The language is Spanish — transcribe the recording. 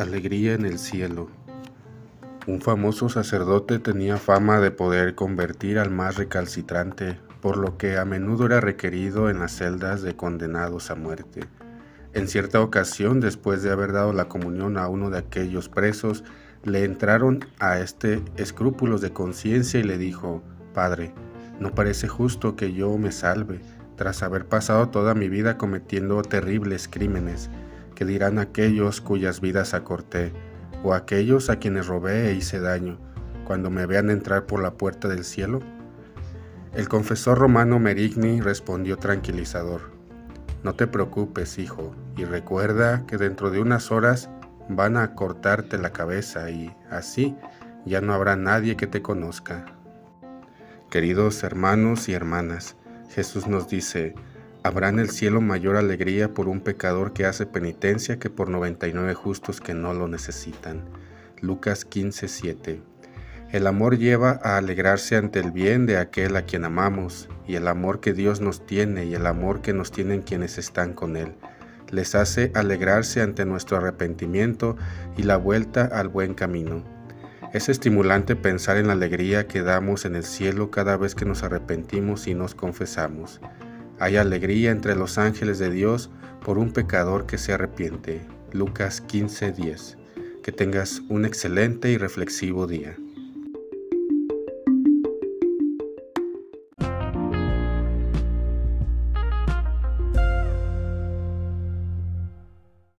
Alegría en el cielo. Un famoso sacerdote tenía fama de poder convertir al más recalcitrante, por lo que a menudo era requerido en las celdas de condenados a muerte. En cierta ocasión, después de haber dado la comunión a uno de aquellos presos, le entraron a este escrúpulos de conciencia y le dijo, Padre, no parece justo que yo me salve, tras haber pasado toda mi vida cometiendo terribles crímenes que dirán aquellos cuyas vidas acorté, o aquellos a quienes robé e hice daño, cuando me vean entrar por la puerta del cielo? El confesor romano Merigni respondió tranquilizador, No te preocupes, hijo, y recuerda que dentro de unas horas van a cortarte la cabeza y así ya no habrá nadie que te conozca. Queridos hermanos y hermanas, Jesús nos dice, Habrá en el cielo mayor alegría por un pecador que hace penitencia que por 99 justos que no lo necesitan. Lucas 15:7 El amor lleva a alegrarse ante el bien de aquel a quien amamos, y el amor que Dios nos tiene y el amor que nos tienen quienes están con Él. Les hace alegrarse ante nuestro arrepentimiento y la vuelta al buen camino. Es estimulante pensar en la alegría que damos en el cielo cada vez que nos arrepentimos y nos confesamos. Hay alegría entre los ángeles de Dios por un pecador que se arrepiente. Lucas 15:10. Que tengas un excelente y reflexivo día.